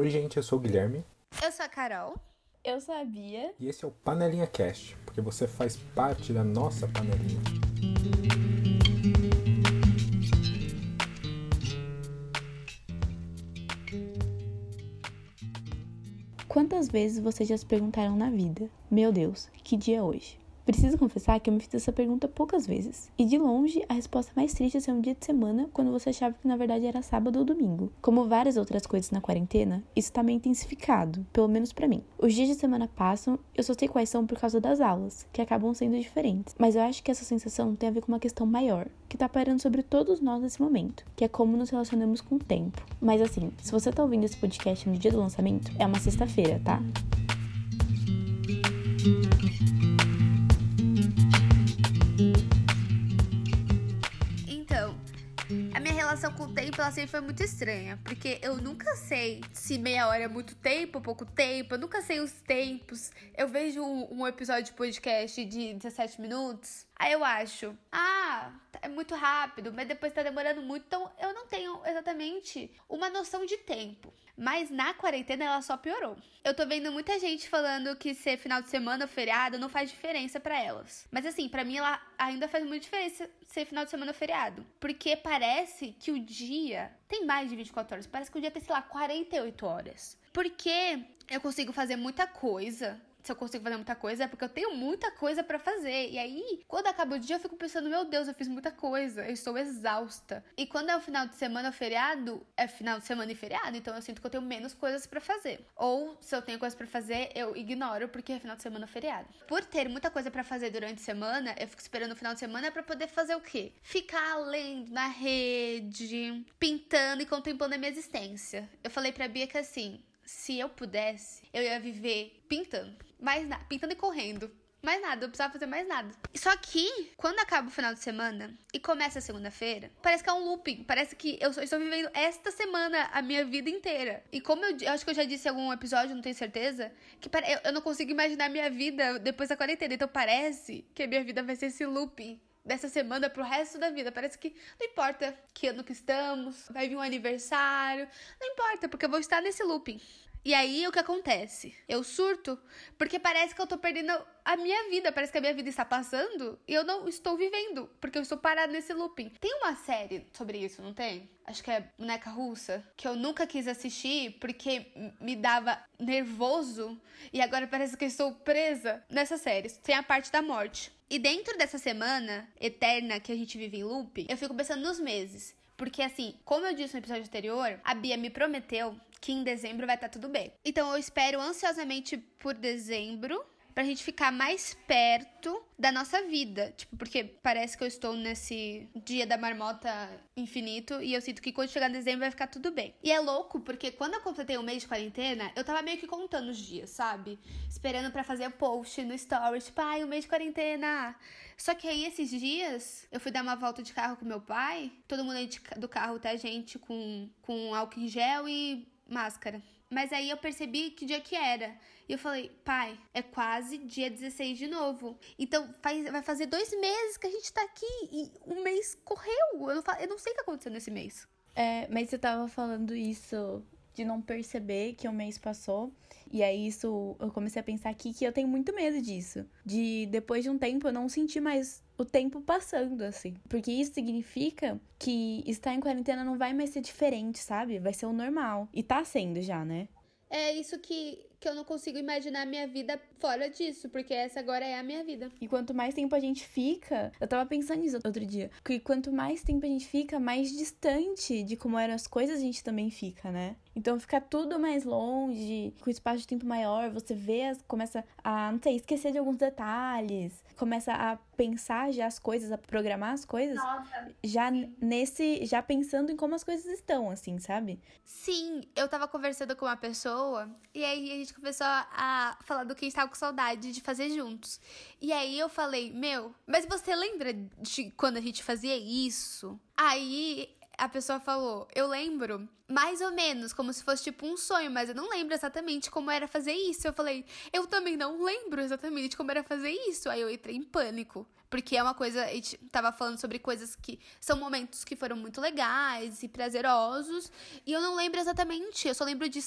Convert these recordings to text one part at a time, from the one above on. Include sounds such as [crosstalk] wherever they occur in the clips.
Oi, gente, eu sou o Guilherme. Eu sou a Carol. Eu sou a Bia. E esse é o Panelinha Cast, porque você faz parte da nossa panelinha. Quantas vezes vocês já se perguntaram na vida: Meu Deus, que dia é hoje? Preciso confessar que eu me fiz essa pergunta poucas vezes. E de longe, a resposta mais triste é ser um dia de semana quando você achava que na verdade era sábado ou domingo. Como várias outras coisas na quarentena, isso tá meio intensificado, pelo menos para mim. Os dias de semana passam, eu só sei quais são por causa das aulas, que acabam sendo diferentes. Mas eu acho que essa sensação tem a ver com uma questão maior, que tá parando sobre todos nós nesse momento, que é como nos relacionamos com o tempo. Mas assim, se você tá ouvindo esse podcast no dia do lançamento, é uma sexta-feira, tá? Relação com o tempo, ela sempre foi muito estranha. Porque eu nunca sei se meia hora é muito tempo, pouco tempo. Eu nunca sei os tempos. Eu vejo um, um episódio de podcast de 17 minutos. Aí eu acho, ah, é muito rápido, mas depois tá demorando muito. Então eu não tenho exatamente uma noção de tempo. Mas na quarentena ela só piorou. Eu tô vendo muita gente falando que ser final de semana ou feriado não faz diferença para elas. Mas assim, para mim ela ainda faz muita diferença ser final de semana ou feriado. Porque parece que o dia tem mais de 24 horas. Parece que o dia tem, sei lá, 48 horas. Porque eu consigo fazer muita coisa se eu consigo fazer muita coisa, é porque eu tenho muita coisa para fazer. E aí, quando acaba o dia, eu fico pensando, meu Deus, eu fiz muita coisa, eu estou exausta. E quando é o final de semana ou feriado, é final de semana e feriado, então eu sinto que eu tenho menos coisas para fazer. Ou se eu tenho coisas para fazer, eu ignoro porque é final de semana ou feriado. Por ter muita coisa para fazer durante a semana, eu fico esperando o final de semana para poder fazer o quê? Ficar lendo na rede, pintando e contemplando a minha existência. Eu falei pra Bia que assim, se eu pudesse, eu ia viver pintando. Mais nada. Pintando e correndo. Mais nada, eu precisava fazer mais nada. Só que, quando acaba o final de semana e começa a segunda-feira, parece que é um looping. Parece que eu estou vivendo esta semana a minha vida inteira. E como eu, eu acho que eu já disse em algum episódio, não tenho certeza, que eu não consigo imaginar a minha vida depois da quarentena. Então parece que a minha vida vai ser esse looping dessa semana pro resto da vida. Parece que não importa que ano que estamos, vai vir um aniversário, não importa, porque eu vou estar nesse looping. E aí o que acontece? Eu surto porque parece que eu tô perdendo a minha vida, parece que a minha vida está passando e eu não estou vivendo, porque eu estou parada nesse looping. Tem uma série sobre isso, não tem? Acho que é Boneca Russa, que eu nunca quis assistir porque me dava nervoso e agora parece que eu estou presa nessa série. Tem a parte da morte. E dentro dessa semana eterna que a gente vive em looping, eu fico pensando nos meses. Porque, assim, como eu disse no episódio anterior, a Bia me prometeu que em dezembro vai estar tá tudo bem. Então eu espero ansiosamente por dezembro pra gente ficar mais perto da nossa vida. Tipo, porque parece que eu estou nesse dia da marmota infinito e eu sinto que quando chegar dezembro vai ficar tudo bem. E é louco porque quando eu completei um mês de quarentena, eu tava meio que contando os dias, sabe? Esperando para fazer post no stories, tipo, ai, um mês de quarentena. Só que aí esses dias eu fui dar uma volta de carro com meu pai, todo mundo aí do carro tá gente com, com álcool em gel e máscara. Mas aí eu percebi que dia que era. E eu falei, pai, é quase dia 16 de novo. Então faz, vai fazer dois meses que a gente tá aqui e um mês correu. Eu não, eu não sei o que aconteceu nesse mês. É, mas você tava falando isso de não perceber que o mês passou. E aí isso eu comecei a pensar aqui que eu tenho muito medo disso. De depois de um tempo eu não sentir mais o tempo passando, assim. Porque isso significa que estar em quarentena não vai mais ser diferente, sabe? Vai ser o normal. E tá sendo já, né? É isso que que eu não consigo imaginar a minha vida fora disso, porque essa agora é a minha vida. E quanto mais tempo a gente fica, eu tava pensando nisso outro dia, que quanto mais tempo a gente fica, mais distante de como eram as coisas a gente também fica, né? Então fica tudo mais longe, com espaço de tempo maior, você vê, começa a, não sei, esquecer de alguns detalhes, começa a pensar já as coisas, a programar as coisas, Nossa, já sim. nesse, já pensando em como as coisas estão, assim, sabe? Sim, eu tava conversando com uma pessoa e aí a gente começou a falar do que a gente tava com saudade de fazer juntos. E aí eu falei, meu, mas você lembra de quando a gente fazia isso? Aí a pessoa falou: Eu lembro, mais ou menos, como se fosse tipo um sonho, mas eu não lembro exatamente como era fazer isso. Eu falei: Eu também não lembro exatamente como era fazer isso. Aí eu entrei em pânico. Porque é uma coisa, a gente tava falando sobre coisas que são momentos que foram muito legais e prazerosos. E eu não lembro exatamente, eu só lembro de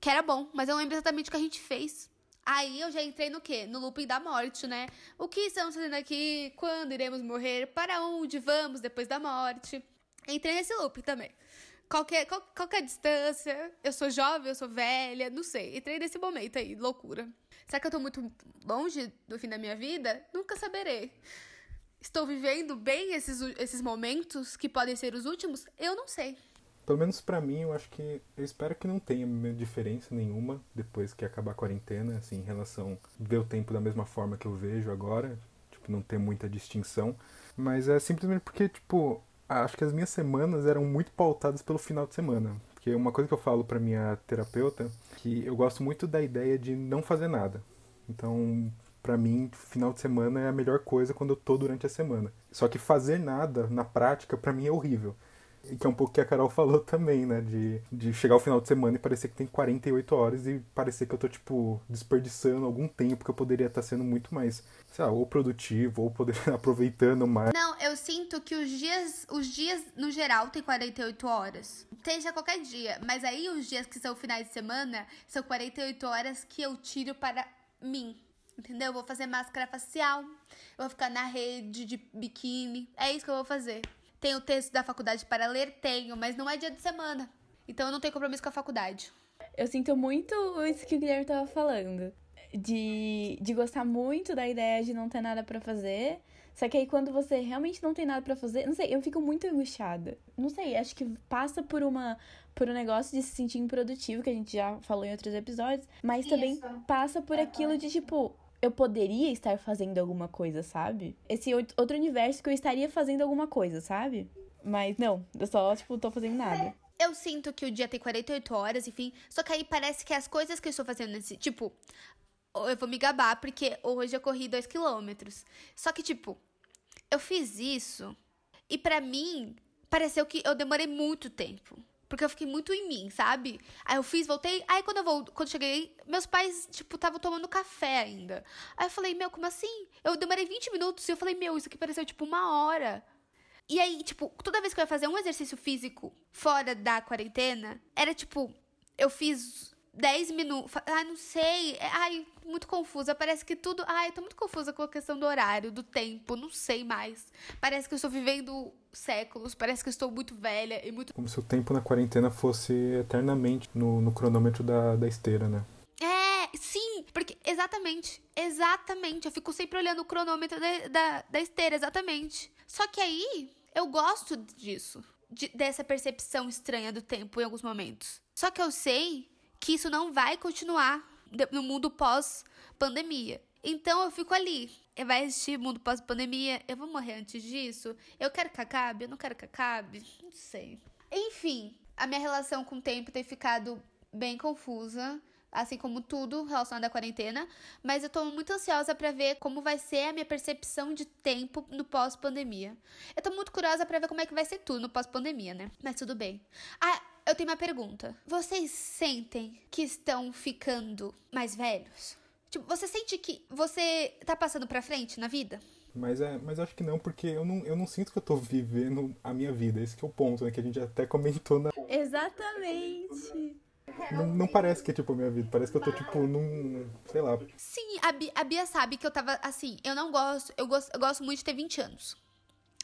que era bom, mas eu lembro exatamente o que a gente fez. Aí eu já entrei no quê? No looping da morte, né? O que estamos fazendo aqui? Quando iremos morrer? Para onde vamos depois da morte? Entrei nesse looping também. Qualquer, qual, qualquer distância, eu sou jovem, eu sou velha, não sei. Entrei nesse momento aí, loucura. Será que eu tô muito longe do fim da minha vida? Nunca saberei. Estou vivendo bem esses, esses momentos que podem ser os últimos? Eu não sei. Pelo menos para mim, eu acho que. Eu espero que não tenha diferença nenhuma depois que acabar a quarentena, assim, em relação. ver o tempo da mesma forma que eu vejo agora. Tipo, não ter muita distinção. Mas é simplesmente porque, tipo, acho que as minhas semanas eram muito pautadas pelo final de semana. Porque uma coisa que eu falo para minha terapeuta que eu gosto muito da ideia de não fazer nada. Então, para mim, final de semana é a melhor coisa quando eu tô durante a semana. Só que fazer nada na prática para mim é horrível. Que é um pouco que a Carol falou também, né? De, de chegar ao final de semana e parecer que tem 48 horas e parecer que eu tô, tipo, desperdiçando algum tempo que eu poderia estar sendo muito mais, sei lá, ou produtivo, ou poder [laughs] aproveitando mais. Não, eu sinto que os dias, os dias no geral tem 48 horas. Seja qualquer dia, mas aí os dias que são finais de semana são 48 horas que eu tiro para mim. Entendeu? Eu vou fazer máscara facial, eu vou ficar na rede de biquíni. É isso que eu vou fazer. Tenho texto da faculdade para ler? Tenho, mas não é dia de semana. Então eu não tenho compromisso com a faculdade. Eu sinto muito isso que o Guilherme tava falando. De, de gostar muito da ideia de não ter nada para fazer. Só que aí quando você realmente não tem nada para fazer, não sei, eu fico muito angustiada. Não sei, acho que passa por uma por um negócio de se sentir improdutivo, que a gente já falou em outros episódios, mas Isso. também passa por aquilo de tipo, eu poderia estar fazendo alguma coisa, sabe? Esse outro universo que eu estaria fazendo alguma coisa, sabe? Mas não, eu só, tipo, tô fazendo nada. Eu sinto que o dia tem 48 horas, enfim. Só que aí parece que as coisas que eu estou fazendo nesse. Tipo, eu vou me gabar porque hoje eu corri 2 quilômetros. Só que, tipo, eu fiz isso e para mim pareceu que eu demorei muito tempo. Porque eu fiquei muito em mim, sabe? Aí eu fiz, voltei. Aí quando eu vou, quando cheguei, meus pais, tipo, estavam tomando café ainda. Aí eu falei, meu, como assim? Eu demorei 20 minutos e eu falei, meu, isso aqui pareceu tipo uma hora. E aí, tipo, toda vez que eu ia fazer um exercício físico fora da quarentena, era tipo, eu fiz 10 minutos. Ai, não sei. É, ai, muito confusa. Parece que tudo. Ai, tô muito confusa com a questão do horário, do tempo. Não sei mais. Parece que eu estou vivendo séculos. Parece que eu estou muito velha e muito. Como se o tempo na quarentena fosse eternamente no, no cronômetro da, da esteira, né? É, sim, porque exatamente, exatamente. Eu fico sempre olhando o cronômetro da, da, da esteira, exatamente. Só que aí eu gosto disso, de, dessa percepção estranha do tempo em alguns momentos. Só que eu sei que isso não vai continuar no mundo pós-pandemia. Então eu fico ali. Vai existir mundo pós-pandemia? Eu vou morrer antes disso? Eu quero que acabe? Eu não quero que acabe? Não sei. Enfim, a minha relação com o tempo tem ficado bem confusa assim como tudo relacionado à quarentena, mas eu tô muito ansiosa para ver como vai ser a minha percepção de tempo no pós-pandemia. Eu tô muito curiosa para ver como é que vai ser tudo no pós-pandemia, né? Mas tudo bem. Ah, eu tenho uma pergunta. Vocês sentem que estão ficando mais velhos? Tipo, você sente que você tá passando pra frente na vida? Mas, é, mas acho que não, porque eu não, eu não sinto que eu tô vivendo a minha vida. Esse que é o ponto, né? Que a gente até comentou na. Exatamente. Não, não, parece que é tipo a minha vida, parece que eu tô tipo num. sei lá. Sim, a Bia, a Bia sabe que eu tava assim, eu não gosto, eu gosto, eu gosto muito de ter 20 anos.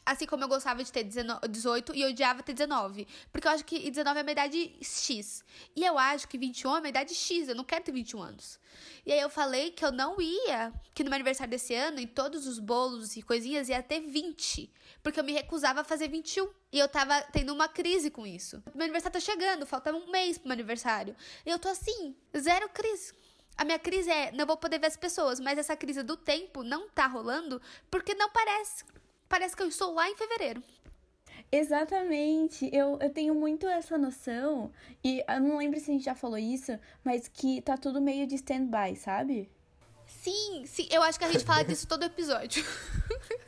Assim como eu gostava de ter 19, 18 e odiava ter 19. Porque eu acho que 19 é uma idade X. E eu acho que 21 é uma idade X. Eu não quero ter 21 anos. E aí eu falei que eu não ia, que no meu aniversário desse ano, em todos os bolos e coisinhas, ia ter 20. Porque eu me recusava a fazer 21. E eu tava tendo uma crise com isso. Meu aniversário tá chegando, falta um mês pro meu aniversário. E eu tô assim, zero crise. A minha crise é, não vou poder ver as pessoas, mas essa crise do tempo não tá rolando porque não parece parece que eu estou lá em fevereiro. Exatamente, eu, eu tenho muito essa noção, e eu não lembro se a gente já falou isso, mas que tá tudo meio de stand-by, sabe? Sim, sim, eu acho que a gente fala disso todo episódio. [laughs]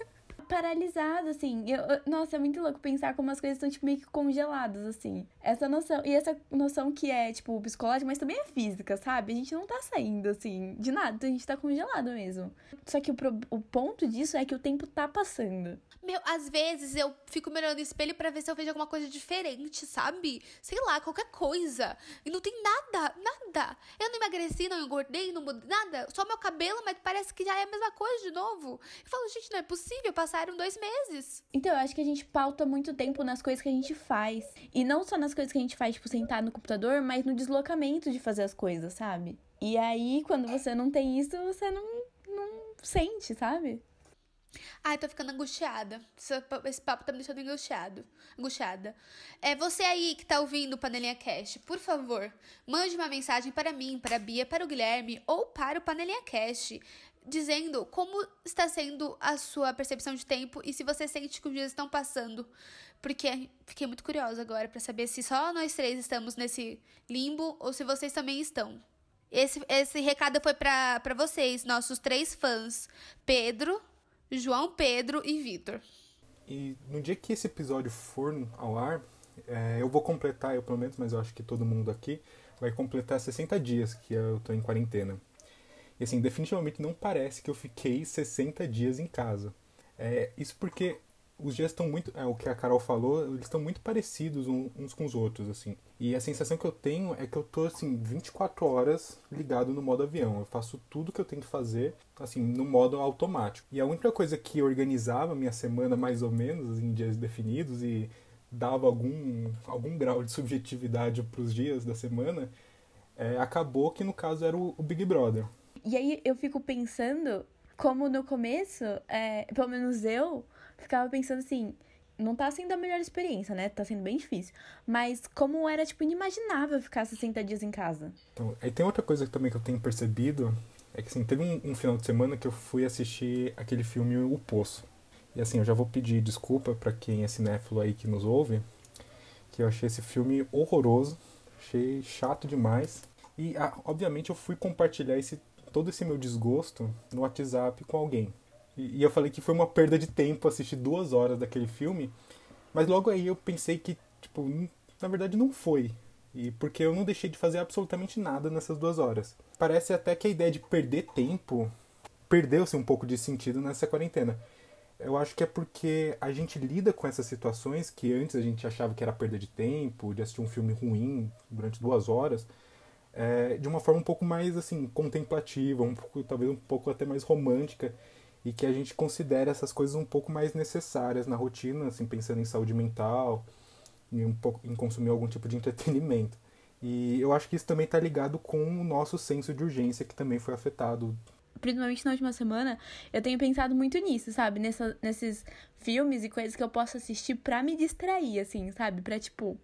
Paralisado, assim. Eu, nossa, é muito louco pensar como as coisas estão, tipo, meio que congeladas, assim. essa noção. E essa noção que é, tipo, psicológica, mas também é física, sabe? A gente não tá saindo, assim, de nada. A gente tá congelado mesmo. Só que o, o ponto disso é que o tempo tá passando. Meu, às vezes eu fico me olhando no espelho para ver se eu vejo alguma coisa diferente, sabe? Sei lá, qualquer coisa. E não tem nada, nada. Eu não emagreci, não engordei, não mudei nada. Só meu cabelo, mas parece que já é a mesma coisa de novo. Eu falo, gente, não é possível, passaram dois meses. Então, eu acho que a gente pauta muito tempo nas coisas que a gente faz. E não só nas coisas que a gente faz, tipo, sentar no computador, mas no deslocamento de fazer as coisas, sabe? E aí, quando você não tem isso, você não, não sente, sabe? Ai, tô ficando angustiada. Esse papo tá me deixando angustiado. Angustiada. É você aí que tá ouvindo o Panelinha Cast, por favor, mande uma mensagem para mim, para a Bia, para o Guilherme ou para o Panelinha Cast, dizendo como está sendo a sua percepção de tempo e se você sente que os dias estão passando. Porque fiquei muito curiosa agora para saber se só nós três estamos nesse limbo ou se vocês também estão. Esse, esse recado foi para vocês, nossos três fãs: Pedro, João Pedro e Vitor. E no dia que esse episódio for ao ar, é, eu vou completar, eu pelo menos, mas eu acho que todo mundo aqui vai completar 60 dias que eu tô em quarentena. E assim, definitivamente não parece que eu fiquei 60 dias em casa. É, isso porque os dias estão muito. É, o que a Carol falou, eles estão muito parecidos uns com os outros, assim. E a sensação que eu tenho é que eu tô, assim, 24 horas ligado no modo avião. Eu faço tudo que eu tenho que fazer, assim, no modo automático. E a única coisa que organizava minha semana, mais ou menos, em dias definidos e dava algum, algum grau de subjetividade para os dias da semana, é, acabou que no caso era o, o Big Brother. E aí eu fico pensando como no começo, é, pelo menos eu, ficava pensando assim, não tá sendo a melhor experiência, né? Tá sendo bem difícil. Mas como era, tipo, inimaginável ficar 60 dias em casa. Então, aí tem outra coisa também que eu tenho percebido, é que assim, teve um, um final de semana que eu fui assistir aquele filme O Poço. E assim, eu já vou pedir desculpa para quem é cinéfilo aí que nos ouve, que eu achei esse filme horroroso, achei chato demais. E, ah, obviamente, eu fui compartilhar esse, todo esse meu desgosto no WhatsApp com alguém. E, eu falei que foi uma perda de tempo assistir duas horas daquele filme, mas logo aí eu pensei que, tipo, na verdade não foi. E porque eu não deixei de fazer absolutamente nada nessas duas horas. Parece até que a ideia de perder tempo perdeu-se um pouco de sentido nessa quarentena. Eu acho que é porque a gente lida com essas situações que antes a gente achava que era perda de tempo, de assistir um filme ruim durante duas horas, é, de uma forma um pouco mais assim contemplativa, um pouco, talvez um pouco até mais romântica e que a gente considere essas coisas um pouco mais necessárias na rotina, assim, pensando em saúde mental, em, um pouco, em consumir algum tipo de entretenimento. E eu acho que isso também está ligado com o nosso senso de urgência, que também foi afetado. Principalmente na última semana, eu tenho pensado muito nisso, sabe? Nessa, nesses filmes e coisas que eu posso assistir para me distrair, assim, sabe? Pra, tipo,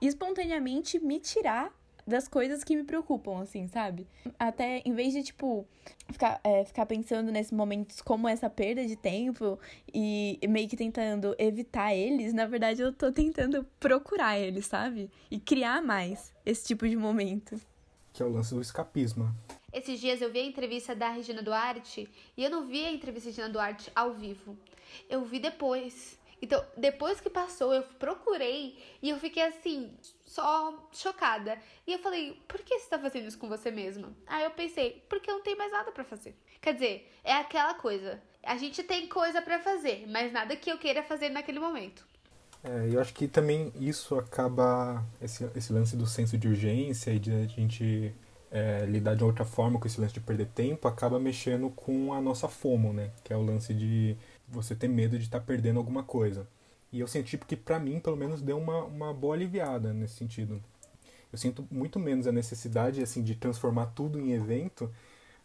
espontaneamente me tirar das coisas que me preocupam, assim, sabe? Até em vez de, tipo, ficar, é, ficar pensando nesses momentos como essa perda de tempo e meio que tentando evitar eles, na verdade eu tô tentando procurar eles, sabe? E criar mais esse tipo de momento. Que é o lance do escapismo. Esses dias eu vi a entrevista da Regina Duarte e eu não vi a entrevista da Regina Duarte ao vivo. Eu vi depois. Então, depois que passou, eu procurei e eu fiquei assim, só chocada. E eu falei, por que você tá fazendo isso com você mesma? Aí eu pensei, porque eu não tenho mais nada para fazer. Quer dizer, é aquela coisa. A gente tem coisa para fazer, mas nada que eu queira fazer naquele momento. É, eu acho que também isso acaba, esse, esse lance do senso de urgência e de a gente é, lidar de outra forma com esse lance de perder tempo, acaba mexendo com a nossa FOMO, né? Que é o lance de você ter medo de estar tá perdendo alguma coisa. E eu senti que para mim, pelo menos, deu uma, uma boa aliviada nesse sentido. Eu sinto muito menos a necessidade assim de transformar tudo em evento.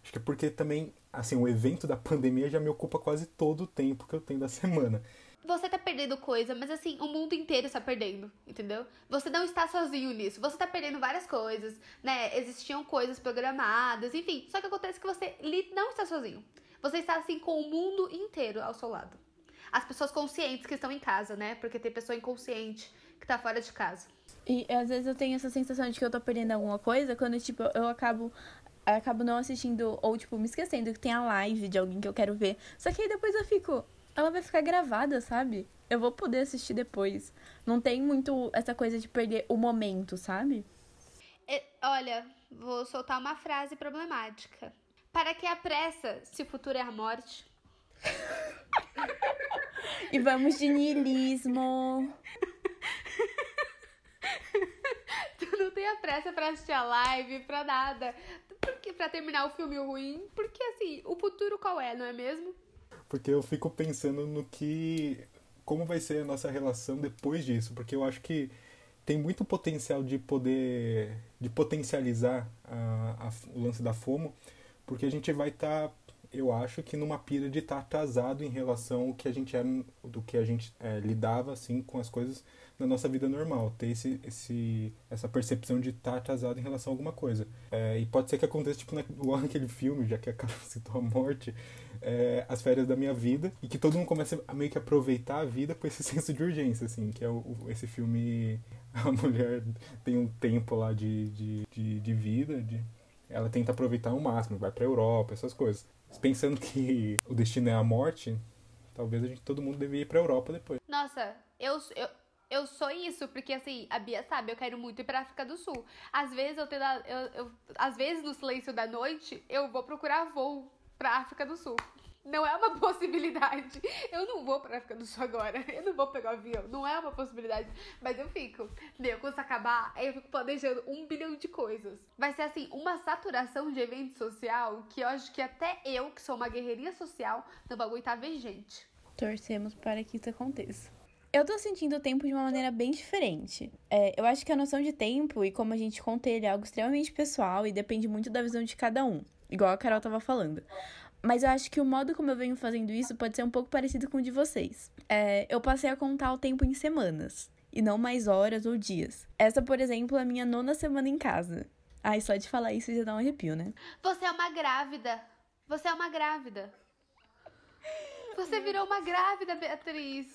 Acho que é porque também, assim, o evento da pandemia já me ocupa quase todo o tempo que eu tenho da semana. Você tá perdendo coisa, mas assim, o mundo inteiro está perdendo, entendeu? Você não está sozinho nisso. Você tá perdendo várias coisas, né? Existiam coisas programadas, enfim. Só que acontece que você não está sozinho. Você está assim com o mundo inteiro ao seu lado. As pessoas conscientes que estão em casa, né? Porque tem pessoa inconsciente que tá fora de casa. E às vezes eu tenho essa sensação de que eu tô perdendo alguma coisa quando, tipo, eu acabo eu acabo não assistindo, ou, tipo, me esquecendo que tem a live de alguém que eu quero ver. Só que aí depois eu fico, ela vai ficar gravada, sabe? Eu vou poder assistir depois. Não tem muito essa coisa de perder o momento, sabe? É, olha, vou soltar uma frase problemática. Para que a pressa se o futuro é a morte? e vamos de niilismo. tu não tem a pressa pra assistir a live, pra nada. Porque pra terminar o filme ruim. Porque assim, o futuro qual é, não é mesmo? Porque eu fico pensando no que. Como vai ser a nossa relação depois disso? Porque eu acho que tem muito potencial de poder. de potencializar a, a, o lance da FOMO, porque a gente vai estar. Tá eu acho que numa pira de estar tá atrasado em relação ao que a gente era, do que a gente é, lidava assim com as coisas na nossa vida normal, ter esse, esse, essa percepção de estar tá atrasado em relação a alguma coisa. É, e pode ser que aconteça, tipo, igual naquele filme, já que a cara [laughs] citou a morte, é, as férias da minha vida, e que todo mundo começa a meio que aproveitar a vida com esse [laughs] senso de urgência, assim, que é o, esse filme, a mulher tem um tempo lá de, de, de, de vida, de, ela tenta aproveitar o máximo, vai pra Europa, essas coisas pensando que [laughs] o destino é a morte, talvez a gente todo mundo devia ir pra Europa depois. Nossa, eu, eu, eu sou isso, porque assim, a Bia sabe, eu quero muito ir pra África do Sul. Às vezes eu tenho. Eu, eu, às vezes no silêncio da noite, eu vou procurar voo pra África do Sul. Não é uma [laughs] possibilidade. Eu não vou pra África do Sul agora. [laughs] Eu não vou pegar o avião. Não é uma possibilidade. Mas eu fico. Meu, quando isso acabar, aí eu fico planejando um bilhão de coisas. Vai ser assim, uma saturação de evento social que eu acho que até eu, que sou uma guerreirinha social, não vou aguentar ver gente. Torcemos para que isso aconteça. Eu tô sentindo o tempo de uma maneira bem diferente. É, eu acho que a noção de tempo e como a gente conta ele é algo extremamente pessoal e depende muito da visão de cada um. Igual a Carol tava falando. Mas eu acho que o modo como eu venho fazendo isso pode ser um pouco parecido com o de vocês. É, eu passei a contar o tempo em semanas, e não mais horas ou dias. Essa, por exemplo, é a minha nona semana em casa. Ai, só de falar isso já dá um arrepio, né? Você é uma grávida. Você é uma grávida. Você virou uma grávida, Beatriz.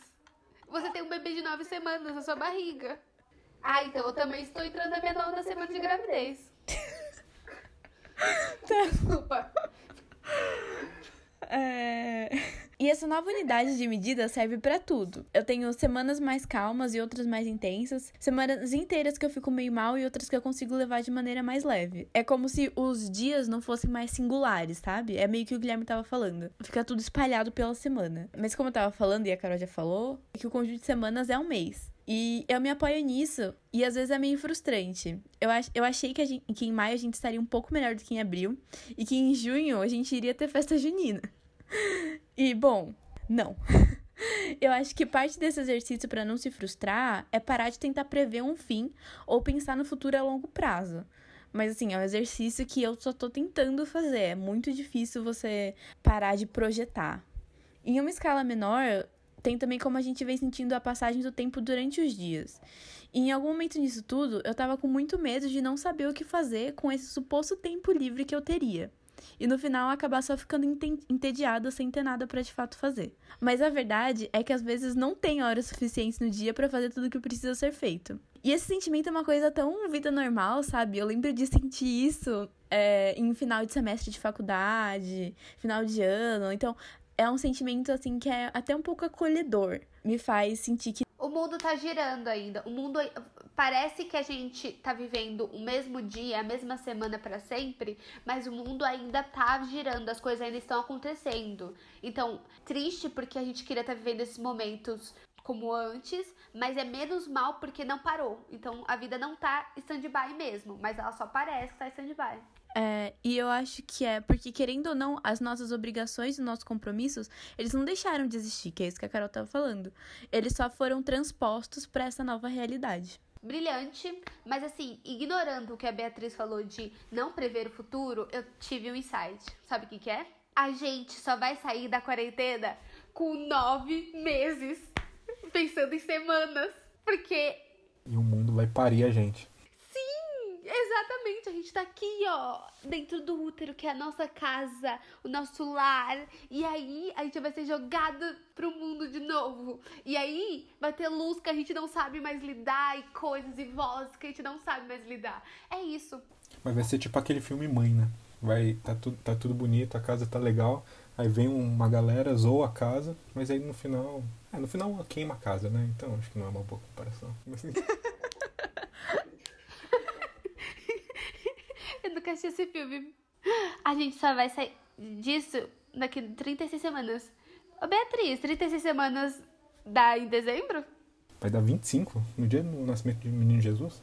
Você tem um bebê de nove semanas na sua barriga. Ah, então eu também estou entrando na minha nona semana de gravidez. [laughs] Tá. Desculpa. [laughs] É... E essa nova unidade de medida serve para tudo. Eu tenho semanas mais calmas e outras mais intensas, semanas inteiras que eu fico meio mal e outras que eu consigo levar de maneira mais leve. É como se os dias não fossem mais singulares, sabe? É meio que o Guilherme tava falando. Fica tudo espalhado pela semana. Mas como eu tava falando e a Carol já falou, é que o conjunto de semanas é um mês. E eu me apoio nisso. E às vezes é meio frustrante. Eu, ach, eu achei que, gente, que em maio a gente estaria um pouco melhor do que em abril. E que em junho a gente iria ter festa junina. E, bom, não. [laughs] Eu acho que parte desse exercício para não se frustrar é parar de tentar prever um fim ou pensar no futuro a longo prazo. Mas assim, é um exercício que eu só tô tentando fazer. É muito difícil você parar de projetar. Em uma escala menor, tem também como a gente vem sentindo a passagem do tempo durante os dias. E em algum momento nisso tudo, eu tava com muito medo de não saber o que fazer com esse suposto tempo livre que eu teria. E no final acabar só ficando entediada sem ter nada para de fato fazer. Mas a verdade é que às vezes não tem horas suficientes no dia para fazer tudo o que precisa ser feito. E esse sentimento é uma coisa tão vida normal, sabe? Eu lembro de sentir isso é, em final de semestre de faculdade, final de ano. Então, é um sentimento assim que é até um pouco acolhedor. Me faz sentir que o mundo tá girando ainda. O mundo parece que a gente tá vivendo o mesmo dia, a mesma semana para sempre, mas o mundo ainda tá girando, as coisas ainda estão acontecendo. Então, triste porque a gente queria estar tá vivendo esses momentos como antes, mas é menos mal porque não parou. Então a vida não tá stand-by mesmo, mas ela só parece que tá stand-by. É, e eu acho que é porque, querendo ou não, as nossas obrigações e nossos compromissos, eles não deixaram de existir, que é isso que a Carol tava falando. Eles só foram transpostos para essa nova realidade. Brilhante, mas assim, ignorando o que a Beatriz falou de não prever o futuro, eu tive um insight. Sabe o que, que é? A gente só vai sair da quarentena com nove meses, pensando em semanas, porque. E o mundo vai parir a gente. Exatamente, a gente tá aqui, ó, dentro do útero, que é a nossa casa, o nosso lar. E aí a gente vai ser jogado pro mundo de novo. E aí vai ter luz que a gente não sabe mais lidar, e coisas e vozes que a gente não sabe mais lidar. É isso. Mas vai ser tipo aquele filme Mãe, né? vai tá tudo, tá tudo bonito, a casa tá legal, aí vem uma galera, zoa a casa, mas aí no final. É, no final queima a casa, né? Então acho que não é uma boa comparação. [laughs] Mas, Eu nunca assisti esse filme. A gente só vai sair disso daqui 36 semanas. Ô Beatriz, 36 semanas dá em dezembro? Vai dar 25 no dia do nascimento do menino Jesus?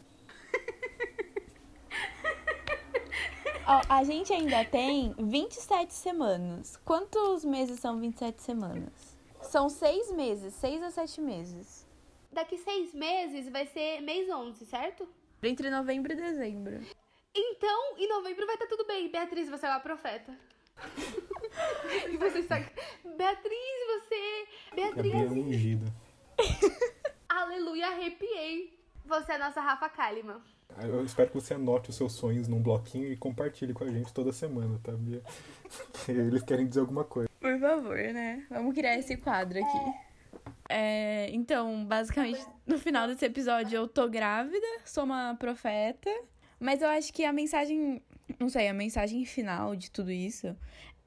Ó, a gente ainda tem 27 semanas. Quantos meses são 27 semanas? São seis meses, seis a sete meses. Daqui seis meses vai ser mês 11, certo? Entre novembro e dezembro. Então, em novembro vai estar tudo bem. Beatriz, você é uma profeta. [laughs] e você está... Beatriz, você... Beatriz... Gabriel ungida. [laughs] Aleluia, arrepiei. Você é a nossa Rafa Kalimann. Eu espero que você anote os seus sonhos num bloquinho e compartilhe com a gente toda semana, tá, Bia? [laughs] Eles querem dizer alguma coisa. Por favor, né? Vamos criar esse quadro aqui. É, então, basicamente, no final desse episódio eu tô grávida, sou uma profeta, mas eu acho que a mensagem, não sei, a mensagem final de tudo isso,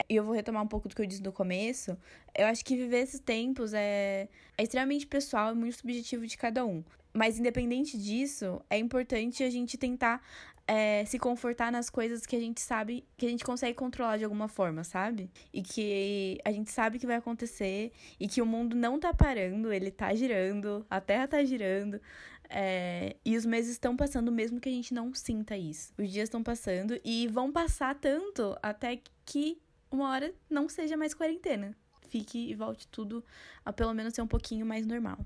e eu vou retomar um pouco do que eu disse no começo, eu acho que viver esses tempos é, é extremamente pessoal e muito subjetivo de cada um. Mas independente disso, é importante a gente tentar é, se confortar nas coisas que a gente sabe que a gente consegue controlar de alguma forma, sabe? E que a gente sabe que vai acontecer e que o mundo não tá parando, ele tá girando, a Terra tá girando. É, e os meses estão passando mesmo que a gente não sinta isso. Os dias estão passando e vão passar tanto até que uma hora não seja mais quarentena. Fique e volte tudo a pelo menos ser um pouquinho mais normal.